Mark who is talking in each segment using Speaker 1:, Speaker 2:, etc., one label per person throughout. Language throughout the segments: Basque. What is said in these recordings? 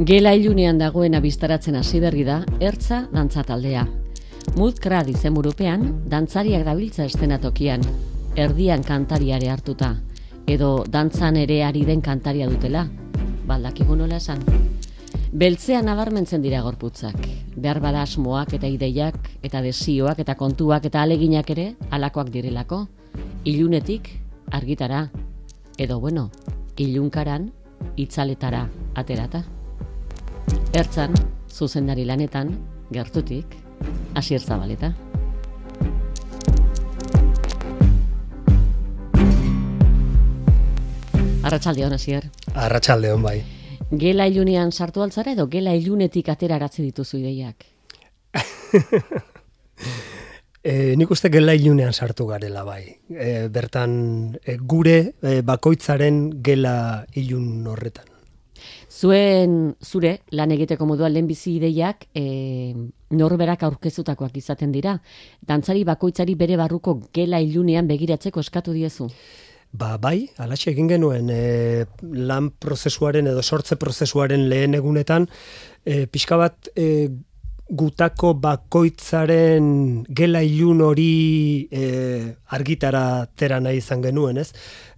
Speaker 1: Gela ilunean dagoena biztaratzen hasi berri da, ertza dantza taldea. Mut krad izenburupean, dantzariak dabiltza estenatokian, erdian kantariare hartuta, edo dantzan ere ari den kantaria dutela, baldakigu nola esan. Beltzean nabarmentzen dira gorputzak, behar bada asmoak eta ideiak, eta desioak eta kontuak eta aleginak ere, alakoak direlako, ilunetik argitara, edo bueno, ilunkaran itzaletara aterata. Ertzan, zuzendari lanetan, gertutik, asier zabaleta. Arratxalde hon, asier.
Speaker 2: Arratxalde hon, bai.
Speaker 1: Gela ilunean sartu altzara edo gela ilunetik atera dituzu ideiak?
Speaker 2: E, nik uste gela ilunean sartu garela bai. E, bertan e, gure e, bakoitzaren gela ilun horretan.
Speaker 1: Zuen zure lan egiteko moduan lehenbizi ideiak e, norberak aurkezutakoak izaten dira. Dantzari bakoitzari bere barruko gela ilunean begiratzeko eskatu diezu.
Speaker 2: Ba, bai, alatxe egin genuen e, lan prozesuaren edo sortze prozesuaren lehen egunetan, e, pixka bat e, gutako bakoitzaren gela ilun hori e, argitara tera nahi izan genuen, ez?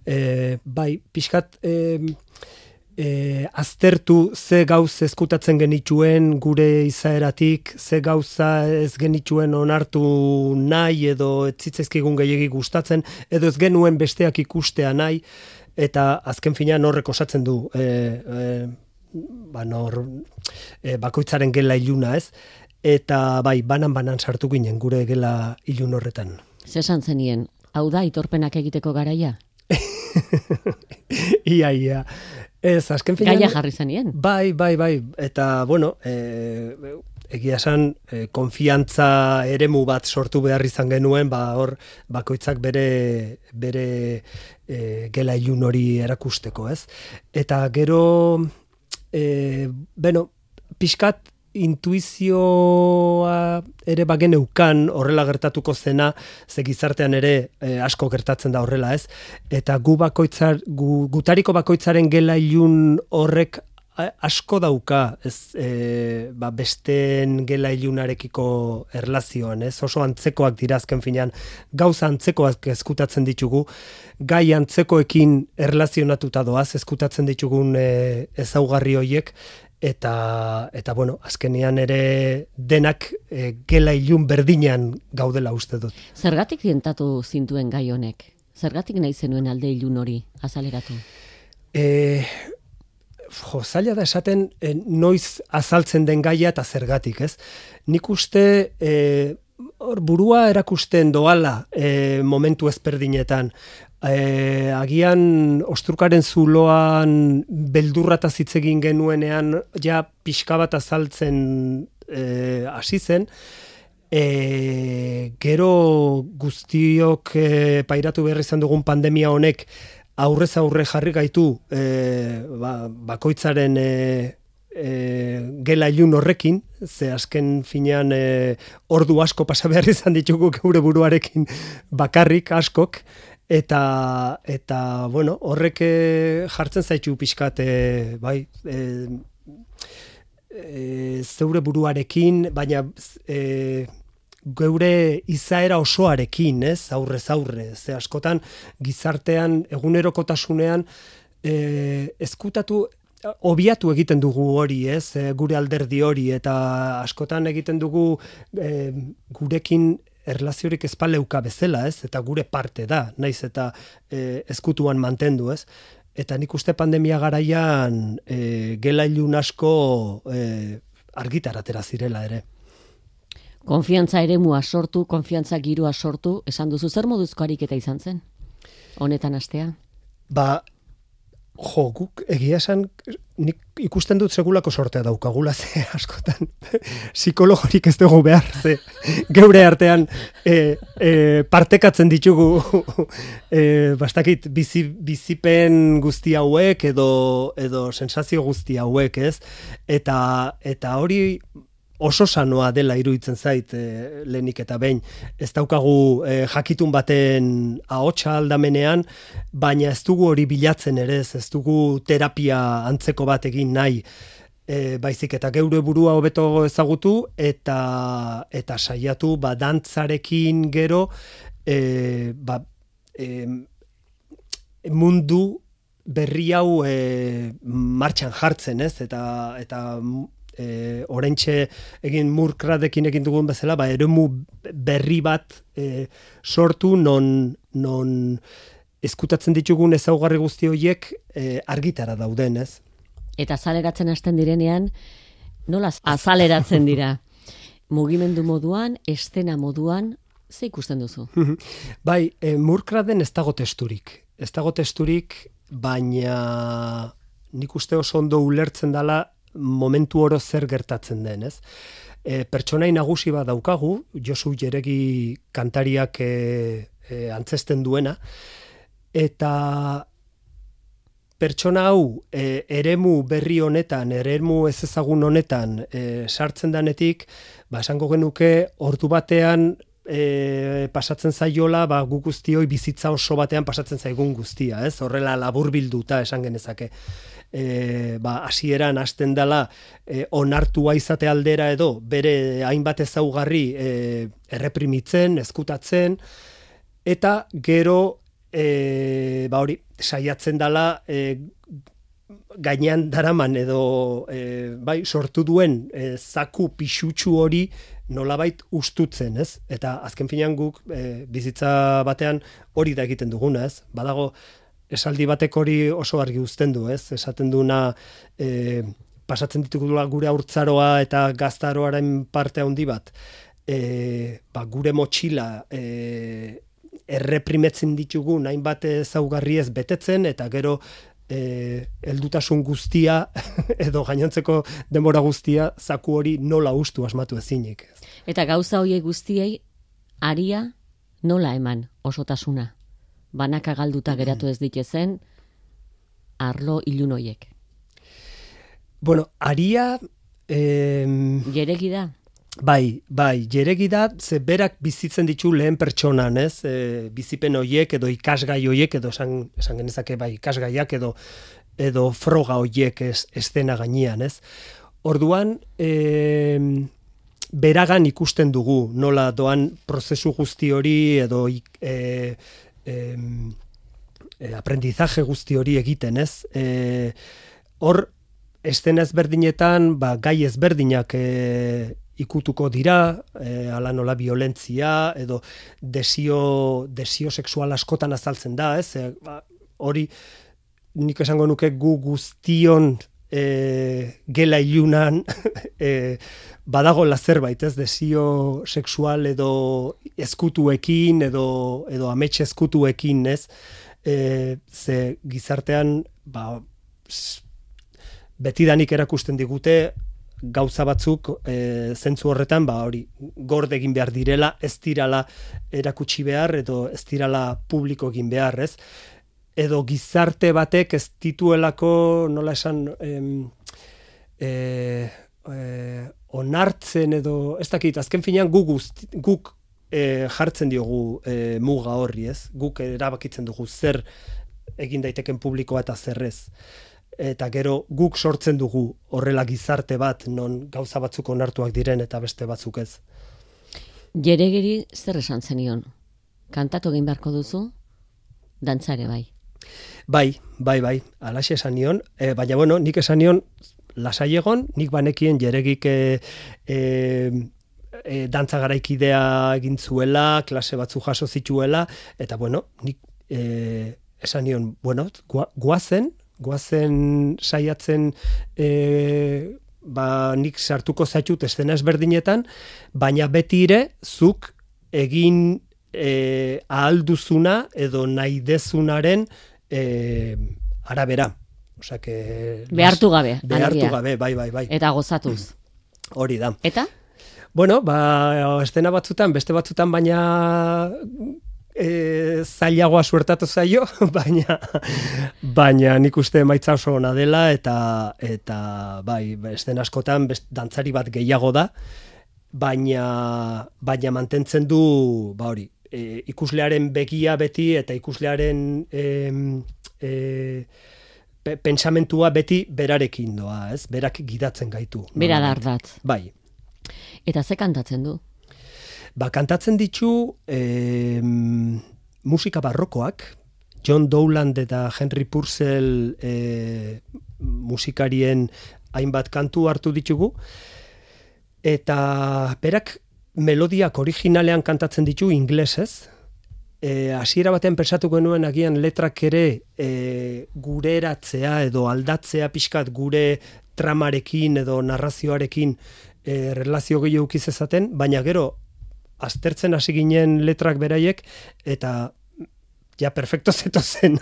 Speaker 2: E, bai, pixkat e, e, aztertu ze gauz ezkutatzen genituen gure izaeratik, ze gauza ez genituen onartu nahi edo etzitzezkigun gehiagik gustatzen, edo ez genuen besteak ikustea nahi, eta azken fina norrek osatzen du e, e, ba, nor, e, bakoitzaren gela iluna ez, eta bai, banan-banan sartu ginen gure gela ilun horretan.
Speaker 1: Zesan zenien, hau da, itorpenak egiteko garaia?
Speaker 2: ia, ia. Ez, azken finan...
Speaker 1: Gaia jarri zenien?
Speaker 2: Bai, bai, bai. Eta, bueno, e, egia esan, e, konfiantza eremu bat sortu behar izan genuen, ba, hor, bakoitzak bere, bere e, gela ilun hori erakusteko, ez? Eta gero, e, bueno, pixkat intuizioa ere bagen eukan horrela gertatuko zena, ze gizartean ere e, asko gertatzen da horrela ez, eta gu bakoitzar, gu, gutariko bakoitzaren gela ilun horrek asko dauka ez e, ba, besteen gela ilunarekiko erlazioan, ez? Oso antzekoak dira azken finean, gauza antzekoak ezkutatzen ditugu, gai antzekoekin erlazionatuta doaz, ezkutatzen ditugun e, ezaugarri hoiek eta eta bueno, azkenean ere denak e, gela ilun berdinean gaudela uste dut.
Speaker 1: Zergatik dientatu zintuen gai honek? Zergatik nahi zenuen alde ilun hori azaleratu?
Speaker 2: E, jo, zaila da esaten e, noiz azaltzen den gaia eta zergatik, ez? Nik uste e, burua erakusten doala e, momentu ezperdinetan e, agian ostrukaren zuloan beldurrata hitz egin genuenean ja pixka bat azaltzen e, hasi zen. E, gero guztiok e, pairatu behar izan dugun pandemia honek aurrez aurre jarri gaitu e, ba, bakoitzaren e, e, gela ilun horrekin, ze azken finean e, ordu asko pasa behar izan ditugu geure buruarekin bakarrik askok, eta eta bueno, horrek eh, jartzen zaitu pixkat e, bai, e, e, zeure buruarekin, baina e, geure izaera osoarekin, ez, aurrez aurre, ze askotan gizartean egunerokotasunean e, ezkutatu obiatu egiten dugu hori, ez, gure alderdi hori, eta askotan egiten dugu e, gurekin erlaziorik ezpaleuka bezala, ez? Eta gure parte da, naiz eta e, ezkutuan mantendu, ez? Eta nik uste pandemia garaian e, gela ilun asko e, argitaratera zirela ere.
Speaker 1: Konfiantza ere mua sortu, konfiantza girua sortu, esan duzu zer moduzko ariketa izan zen? Honetan astea?
Speaker 2: Ba, Jo, guk egia esan, nik ikusten dut segulako sortea daukagula ze askotan. Psikologorik ez dugu behar ze geure artean e, e, partekatzen ditugu e, bastakit bizi, bizipen guzti hauek edo, edo sensazio guzti hauek ez? Eta, eta hori oso sanoa dela iruditzen zait e, lehenik eta behin. Ez daukagu e, jakitun baten ahotsa aldamenean, baina ez dugu hori bilatzen ere, ez dugu terapia antzeko bat egin nahi. e, baizik eta geure burua hobeto ezagutu eta eta saiatu ba dantzarekin gero e, ba, e, mundu berri hau e, martxan jartzen, ez? Eta eta e, oraintxe egin murkradekin egin dugun bezala, ba eremu berri bat e, sortu non non eskutatzen ditugun ezaugarri guzti horiek e, argitara dauden, ez?
Speaker 1: Eta azaleratzen hasten direnean, nola azaleratzen dira? Mugimendu moduan, estena moduan, ze ikusten duzu?
Speaker 2: bai, e, murkraden ez dago testurik. Ez dago testurik, baina nik uste oso ondo ulertzen dela momentu oro zer gertatzen den, ez? E, pertsonai nagusi bat daukagu, Josu Jeregi kantariak e, e, antzesten duena, eta pertsona hau e, eremu berri honetan, eremu ez ezagun honetan e, sartzen danetik, ba, esango genuke, ordu batean e, pasatzen zaiola, ba, gu guztioi bizitza oso batean pasatzen zaigun guztia, ez? Horrela labur bilduta esan genezake. E, ba, asieran hasten dela e, onartua izate aldera edo, bere hainbat ezaugarri e, erreprimitzen, eskutatzen, eta gero e, ba hori, saiatzen dala e, gainean daraman edo e, bai, sortu duen e, zaku pixutsu hori nolabait ustutzen, ez? Eta azken finean guk e, bizitza batean hori da egiten duguna, ez? Badago esaldi batek hori oso argi uzten du, ez? Esaten duna e, pasatzen ditugula gure aurtzaroa eta gaztaroaren parte handi bat. E, ba, gure motxila e, erreprimetzen ditugu nain bate zaugarri ez betetzen eta gero e, eldutasun guztia edo gainontzeko denbora guztia zaku hori nola ustu asmatu ezinik.
Speaker 1: Eta gauza hoiek guztiei aria nola eman osotasuna. Banaka galduta geratu ez ditezen arlo ilun hoiek.
Speaker 2: Bueno, aria... Eh,
Speaker 1: Jeregi da?
Speaker 2: Bai, bai, jeregi da, ze berak bizitzen ditu lehen pertsonan, ez? E, bizipen hoiek edo ikasgai hoiek edo esan, esan genezake bai ikasgaiak edo edo froga hoiek ez estena gainean, ez? Orduan, e, beragan ikusten dugu, nola doan prozesu guzti hori edo e, e, e, aprendizaje guzti hori egiten, ez? E, hor, estena ezberdinetan, ba, gai ezberdinak e, ikutuko dira, e, ala nola violentzia edo desio, desio sexual askotan azaltzen da, ez? E, ba, hori nik esango nuke gu guztion e, gela ilunan e, badago zerbait, ez? Desio sexual edo eskutuekin edo edo ametxe eskutuekin, ez? E, ze gizartean ba, betidanik erakusten digute gauza batzuk e, zentzu horretan ba hori gorde egin behar direla ez dirala erakutsi behar edo ez dirala publiko egin behar ez edo gizarte batek ez dituelako nola esan em, e, e, onartzen edo ez dakit azken finean guk, guk e, jartzen diogu e, muga horri ez guk erabakitzen dugu zer egin daiteken publikoa eta zerrez eta gero guk sortzen dugu horrela gizarte bat non gauza batzuk onartuak diren eta beste batzuk ez.
Speaker 1: Jeregeri zer esan zenion? Kantatu egin beharko duzu? Dantzare bai.
Speaker 2: Bai, bai, bai, alaxe esan nion, e, baina bueno, nik esan nion lasai egon, nik banekien jeregik e, e, e, dantza garaikidea egin zuela, klase batzu jaso zituela, eta bueno, nik e, esan nion, bueno, guazen, goazen saiatzen e, ba, nik sartuko zaitut estena ezberdinetan, baina beti ere zuk egin e, ahalduzuna edo nahi dezunaren e, arabera. Osa que,
Speaker 1: behartu gabe.
Speaker 2: Behartu gabe, bai, bai, bai.
Speaker 1: Eta gozatuz.
Speaker 2: Hori da.
Speaker 1: Eta?
Speaker 2: Bueno, ba, estena batzutan, beste batzutan, baina e, zailagoa suertatu zaio, baina baina nik uste emaitza oso ona dela eta eta bai, esten askotan best, dantzari bat gehiago da, baina baina mantentzen du, ba hori, e, ikuslearen begia beti eta ikuslearen e, e, pentsamentua beti berarekin doa, ez? Berak gidatzen gaitu.
Speaker 1: Bera dardatz.
Speaker 2: Bai.
Speaker 1: Eta ze kantatzen du?
Speaker 2: Ba, kantatzen ditu e, musika barrokoak, John Dowland eta Henry Purcell e, musikarien hainbat kantu hartu ditugu, eta berak melodiak originalean kantatzen ditu inglesez, e, hasiera batean pensatu genuen agian letrak ere e, gure eratzea edo aldatzea pixkat gure tramarekin edo narrazioarekin e, relazio gehiago ezaten, baina gero aztertzen hasi ginen letrak beraiek eta ja perfecto zeto zen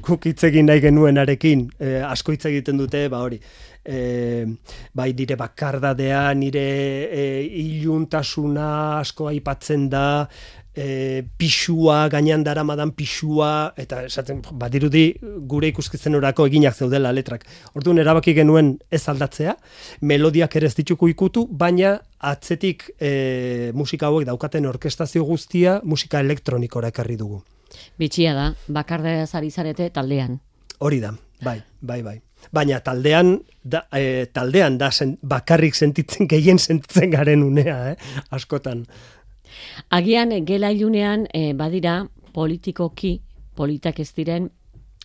Speaker 2: guk hitz egin nahi genuenarekin e, asko hitz egiten dute ba hori e, bai nire bakardadea nire e, iluntasuna asko aipatzen da e, pixua, gainean dara madan pixua, eta esaten, badirudi gure ikuskitzen orako eginak zeudela letrak. Orduan erabaki genuen ez aldatzea, melodiak ere ez dituko ikutu, baina atzetik e, musika hauek daukaten orkestazio guztia musika elektronikora ekarri dugu.
Speaker 1: Bitxia da, bakarda zari zarete taldean.
Speaker 2: Hori da, bai, bai, bai. Baina taldean, da, e, taldean da bakarrik sentitzen, gehien sentitzen garen unea, eh? askotan.
Speaker 1: Agian gela ilunean e, badira politikoki politak ez diren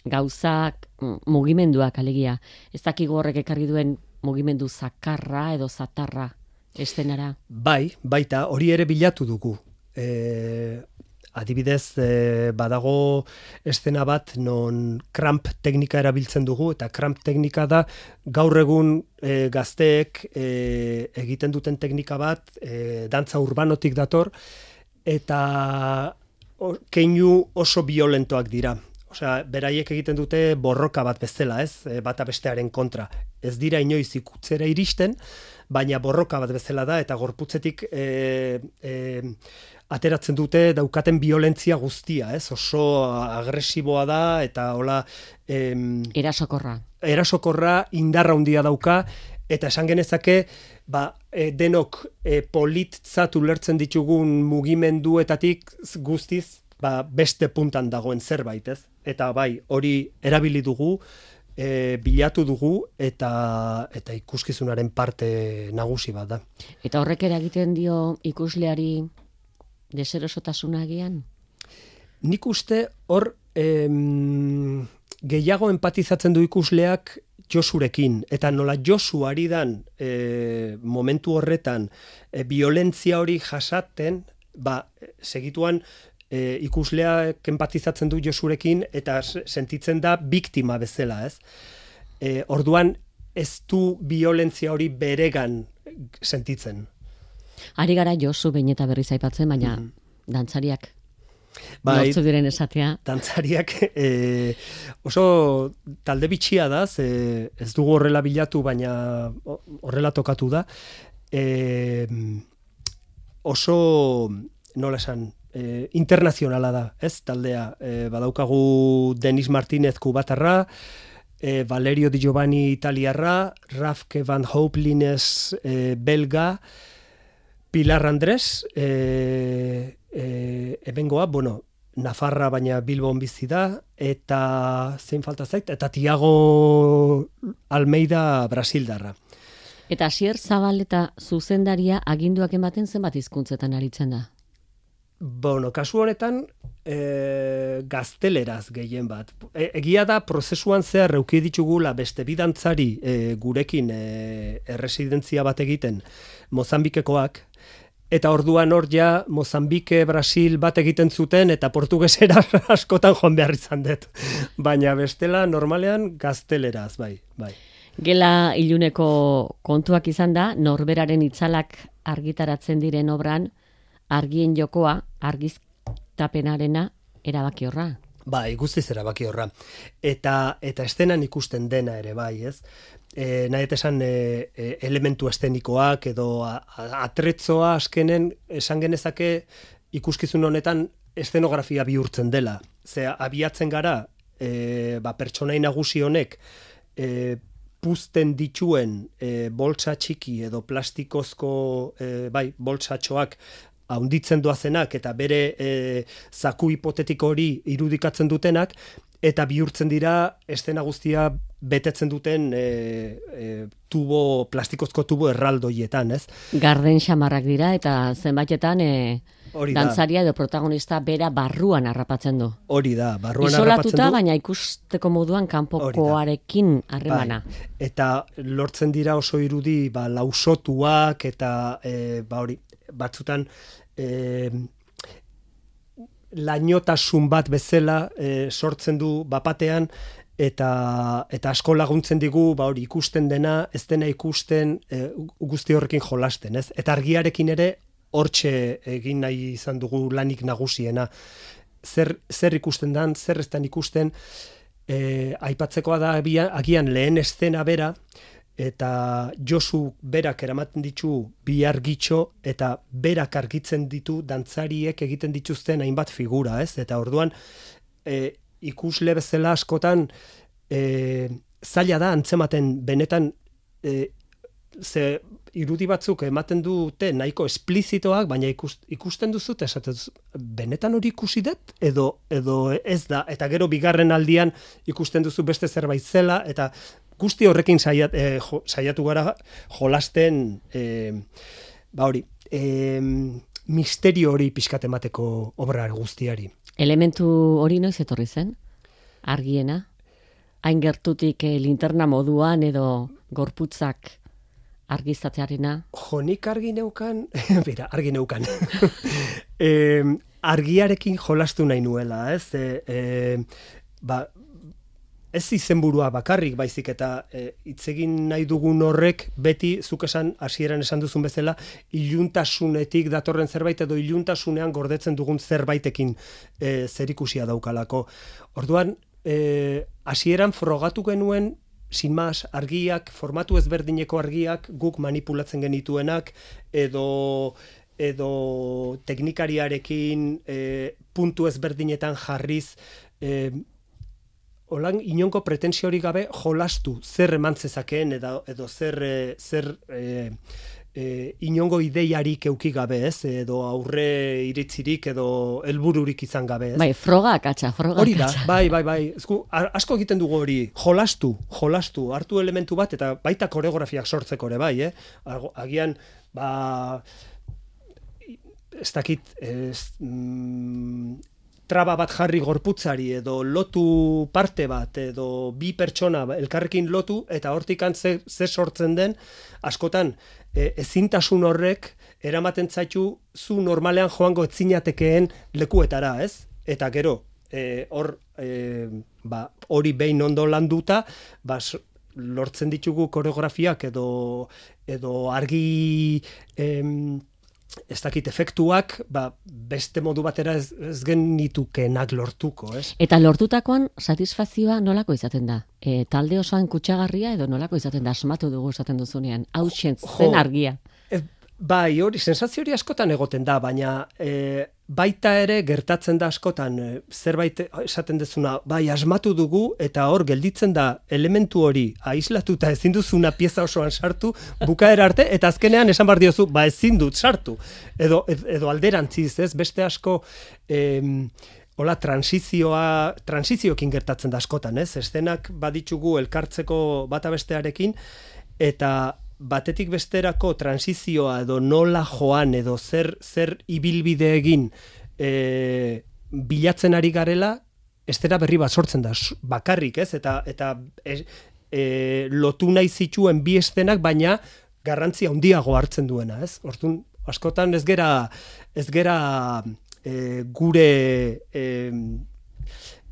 Speaker 1: gauzak mm, mugimenduak alegia. Ez dakigu horrek ekarri duen mugimendu zakarra edo zatarra estenara.
Speaker 2: Bai, baita hori ere bilatu dugu. E, adibidez e, badago estena bat non kramp teknika erabiltzen dugu eta kramp teknika da gaur egun e, gazteek e, egiten duten teknika bat e, dantza urbanotik dator eta keinu oso violentoak dira. Osea, beraiek egiten dute borroka bat bezala, ez? Bata bestearen kontra. Ez dira inoiz ikutzera iristen, baina borroka bat bezala da, eta gorputzetik e, e, ateratzen dute daukaten violentzia guztia, ez? Oso agresiboa da eta hola
Speaker 1: em, erasokorra.
Speaker 2: Erasokorra indarra handia dauka eta esan genezake ba, e, denok e, politzat ulertzen ditugun mugimenduetatik guztiz ba, beste puntan dagoen zerbait, ez? Eta bai, hori erabili dugu, e, bilatu dugu eta eta ikuskizunaren parte nagusi bat da.
Speaker 1: Eta horrek eragiten dio ikusleari deserosotasuna agian?
Speaker 2: Nik uste hor em, gehiago empatizatzen du ikusleak Josurekin, eta nola Josu ari dan e, momentu horretan e, violentzia hori jasaten, ba, segituan e, ikusleak empatizatzen du Josurekin, eta sentitzen da biktima bezala, ez? E, orduan, ez du violentzia hori beregan sentitzen.
Speaker 1: Ari gara Josu behin eta berriz aipatzen, baina mm dantzariak bai, nortzu diren esatea.
Speaker 2: Dantzariak e, oso talde bitxia da, ze ez dugu horrela bilatu, baina horrela tokatu da. E, oso, nola esan, e, internazionala da, ez taldea. E, badaukagu Denis Martinez kubatarra, e, Valerio Di Giovanni italiarra, Rafke van Hopelines e, belga, Pilar Andrés, e, e, ebengoa, bueno, Nafarra baina Bilbon bizi da, eta zein falta zait, eta Tiago Almeida Brasildarra.
Speaker 1: Eta Asier Zabal eta zuzendaria aginduak ematen zenbat hizkuntzetan aritzen da?
Speaker 2: Bueno, kasu honetan, e, gazteleraz gehien bat. E, egia da, prozesuan zehar reuki ditugula beste bidantzari e, gurekin e, erresidentzia bat egiten Mozambikekoak, Eta orduan hor ja Mozambike, Brasil bat egiten zuten eta portugesera askotan joan behar izan dut. Baina bestela normalean gazteleraz, bai, bai.
Speaker 1: Gela iluneko kontuak izan da, norberaren itzalak argitaratzen diren obran, argien jokoa, argiztapenarena erabaki horra.
Speaker 2: Bai, guztiz erabaki horra. Eta, eta estenan ikusten dena ere, bai, ez? e, nahi esan e, e, elementu estenikoak edo atretzoa askenen esan genezake ikuskizun honetan estenografia bihurtzen dela. Ze abiatzen gara e, ba, pertsonai nagusi honek e, puzten dituen e, boltsa txiki edo plastikozko e, bai, boltsatxoak haunditzen doazenak eta bere e, zaku hipotetiko hori irudikatzen dutenak, eta bihurtzen dira estena guztia betetzen duten e, e, tubo, plastikozko tubo erraldoietan, ez?
Speaker 1: Garden xamarrak dira eta zenbaitetan e,
Speaker 2: Hori da.
Speaker 1: dantzaria edo protagonista bera barruan harrapatzen du.
Speaker 2: Hori da, barruan harrapatzen
Speaker 1: Isolatuta,
Speaker 2: du.
Speaker 1: baina ikusteko moduan kanpokoarekin harremana.
Speaker 2: Bai. Eta lortzen dira oso irudi ba, lausotuak eta e, ba, hori, batzutan e, lainotasun bat bezala e, sortzen du bapatean eta eta asko laguntzen digu ba hori ikusten dena ez dena ikusten e, guzti horrekin jolasten ez? Eta argiarekin ere hortxe egin nahi izan dugu lanik nagusiena. Zer, zer ikusten dan zer ez dan ikusten? E, aipatzekoa da agian lehen estena bera eta Josu berak eramaten ditu bi argitxo eta berak argitzen ditu dantzariek egiten dituzten hainbat figura, ez? Eta orduan e, ikusle bezala askotan e, zaila da antzematen benetan e, ze irudi batzuk ematen dute nahiko esplizitoak, baina ikust, ikusten duzu eta esaten benetan hori ikusi dut edo edo ez da eta gero bigarren aldian ikusten duzu beste zerbait zela eta guzti horrekin saiat, e, jo, saiatu gara jolasten e, ba hori e, misterio hori pixkat emateko obra guztiari.
Speaker 1: Elementu hori noiz etorri zen? Argiena? Hain gertutik eh, linterna moduan edo gorputzak argiztatzearena?
Speaker 2: Jo, nik argi neukan, bera, argi neukan. e, argiarekin jolastu nahi nuela, ez? E, e, ba, ez izenburua bakarrik baizik eta e, hitz egin nahi dugun horrek beti zuk esan hasieran esan duzun bezala iluntasunetik datorren zerbait edo iluntasunean gordetzen dugun zerbaitekin e, zerikusia daukalako. Orduan e, hasieran frogatu genuen sin más, argiak, formatu ezberdineko argiak guk manipulatzen genituenak edo edo teknikariarekin e, puntu ezberdinetan jarriz e, Olan inongo pretensiorik gabe jolastu zer eman zezakeen edo, edo zer, e, zer e, e, inongo ideiarik euki gabe ez, edo aurre iritzirik edo helbururik izan gabe ez.
Speaker 1: Bai, froga akatsa, froga
Speaker 2: Hori da,
Speaker 1: akatsa.
Speaker 2: bai, bai, bai. Ezku, asko egiten dugu hori, jolastu, jolastu, hartu elementu bat eta baita koreografiak sortzeko ere bai, eh? Agian, ba, ez dakit, ez, mm, traba bat jarri gorputzari edo lotu parte bat edo bi pertsona elkarrekin lotu eta hortikan ze, ze sortzen den askotan e, ezintasun horrek eramaten zaitu zu normalean joango etzinatekeen lekuetara, ez? Eta gero, e, hor e, ba, hori behin ondo landuta, ba, lortzen ditugu koreografiak edo edo argi em, ez dakit efektuak, ba, beste modu batera ez, ez genitukenak lortuko, ez?
Speaker 1: Eta lortutakoan satisfazioa nolako izaten da? E, talde osoan kutsagarria edo nolako izaten da asmatu dugu esaten duzunean? Hau zen argia.
Speaker 2: E, bai, hori, sensazio hori askotan egoten da, baina e, baita ere gertatzen da askotan e, zerbait esaten dezuna, bai, asmatu dugu eta hor gelditzen da elementu hori aislatuta ezin duzuna pieza osoan sartu, bukaera arte, eta azkenean esan bar diozu, ba ezin dut sartu. Edo, ed- edo alderantziz, ez, beste asko... Em, Hola, transizioa, transizioekin gertatzen da askotan, ez? Estenak baditzugu elkartzeko bata bestearekin, eta batetik besterako transizioa edo nola joan edo zer zer ibilbide egin e, bilatzen ari garela estera berri bat sortzen da bakarrik ez? Eta eta e, e, lotu nahi zituen bi estenak baina garrantzia handiago hartzen duena ez? Orduan askotan ez gera ez gera e, gure e,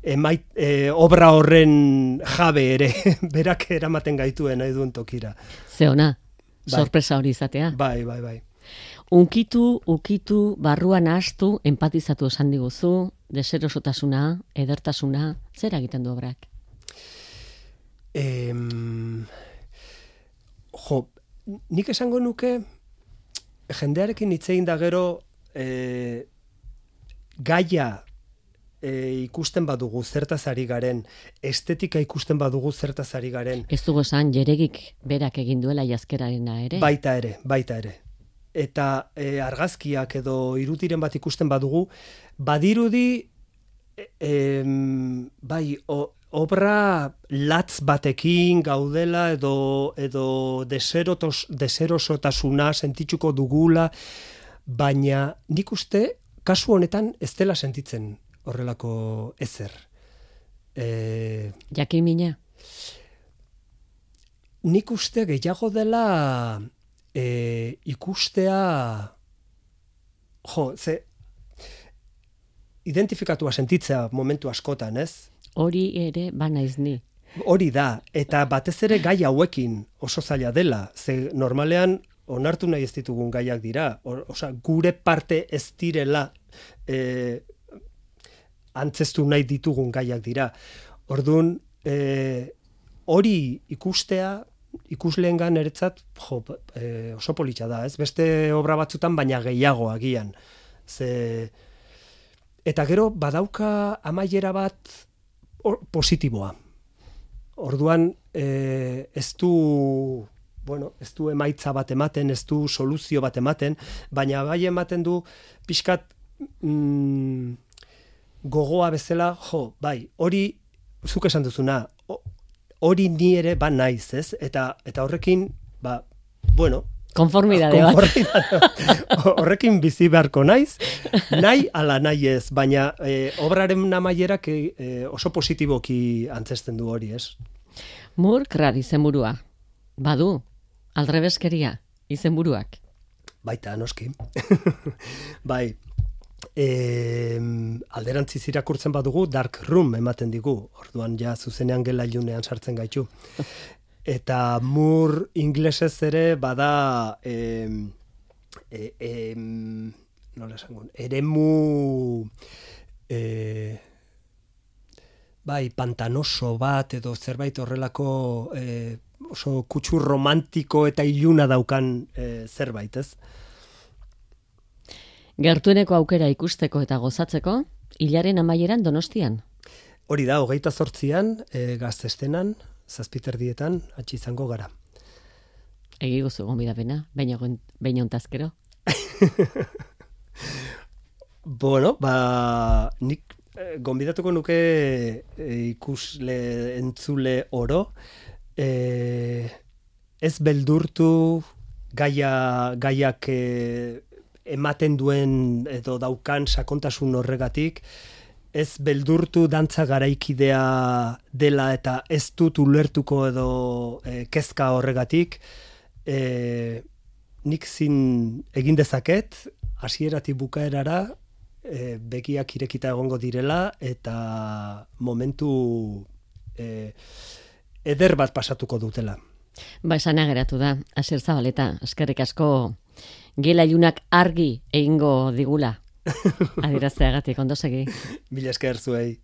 Speaker 2: emait, e, obra horren jabe ere berak eramaten gaituen nahi duen tokira.
Speaker 1: Ze ona,
Speaker 2: Bai.
Speaker 1: sorpresa hori izatea.
Speaker 2: Bai, bai, bai.
Speaker 1: Unkitu, ukitu, barruan ahastu, empatizatu esan diguzu, deserosotasuna, edertasuna, zer egiten du obrak?
Speaker 2: Em, jo, nik esango nuke jendearekin hitz egin da gero e, gaia e, ikusten badugu zertaz ari garen, estetika ikusten badugu zertaz ari garen,
Speaker 1: Ez dugu esan jeregik berak egin duela jazkerarena ere?
Speaker 2: Baita ere, baita ere. Eta e, argazkiak edo irutiren bat ikusten badugu, badirudi em, bai, o, obra latz batekin gaudela edo, edo deserotos, deserosotasuna sentitzuko dugula, baina nik uste kasu honetan ez dela sentitzen horrelako ezer. E,
Speaker 1: Jakimina.
Speaker 2: nik uste gehiago dela e, ikustea jo, ze identifikatua sentitzea momentu askotan, ez?
Speaker 1: Hori ere banaiz ni.
Speaker 2: Hori da, eta batez ere gai hauekin oso zaila dela, ze normalean onartu nahi ez ditugun gaiak dira, o, osea, gure parte ez direla e, antzestu nahi ditugun gaiak dira. Orduan, e, hori ikustea, ikusleengan eretzat, jo, e, oso politxa da, ez? Beste obra batzutan, baina gehiago agian. Ze, eta gero, badauka amaiera bat or, positiboa. Orduan, e, ez du bueno, ez du emaitza bat ematen, ez du soluzio bat ematen, baina bai ematen du pixkat mm, gogoa bezala, jo, bai, hori zuk esan duzuna, hori ni ere ba naiz, ez? Eta eta horrekin, ba, bueno,
Speaker 1: Konformidade bat.
Speaker 2: horrekin bizi beharko naiz, nahi ala nahi ez, baina e, obraren amaierak e, e, oso positiboki antzesten du hori, ez?
Speaker 1: Mur krar izenburua. Badu, aldrebeskeria izenburuak.
Speaker 2: Baita, noski. bai, e, alderantziz irakurtzen badugu, dark room ematen digu, orduan ja zuzenean gela ilunean sartzen gaitu. Eta mur inglesez ere bada e, e, e, nola esango, eremu e, bai, pantanoso bat edo zerbait horrelako e, oso kutsu romantiko eta iluna daukan e, zerbait, ez?
Speaker 1: Gertueneko aukera ikusteko eta gozatzeko, hilaren amaieran donostian.
Speaker 2: Hori da, hogeita zortzian, e, gaztestenan, zazpiterdietan, atxi izango gara.
Speaker 1: Egi guzu gombidapena, baina baina ontazkero.
Speaker 2: Bueno, ba, nik eh, gonbidatuko nuke eh, ikusle entzule oro, eh, ez beldurtu gaia, gaiak eh, ematen duen edo daukan sakontasun horregatik, ez beldurtu dantza garaikidea dela eta ez dut ulertuko edo eh, kezka horregatik, eh, nik zin egin dezaket, hasieratik bukaerara, e, begiak irekita egongo direla eta momentu e, eder bat pasatuko dutela.
Speaker 1: Ba, esana geratu da, Asier Zabaleta, eskerrik asko gela ilunak argi egingo digula. Adierazteagatik, ondo segi.
Speaker 2: Mila esker zuei.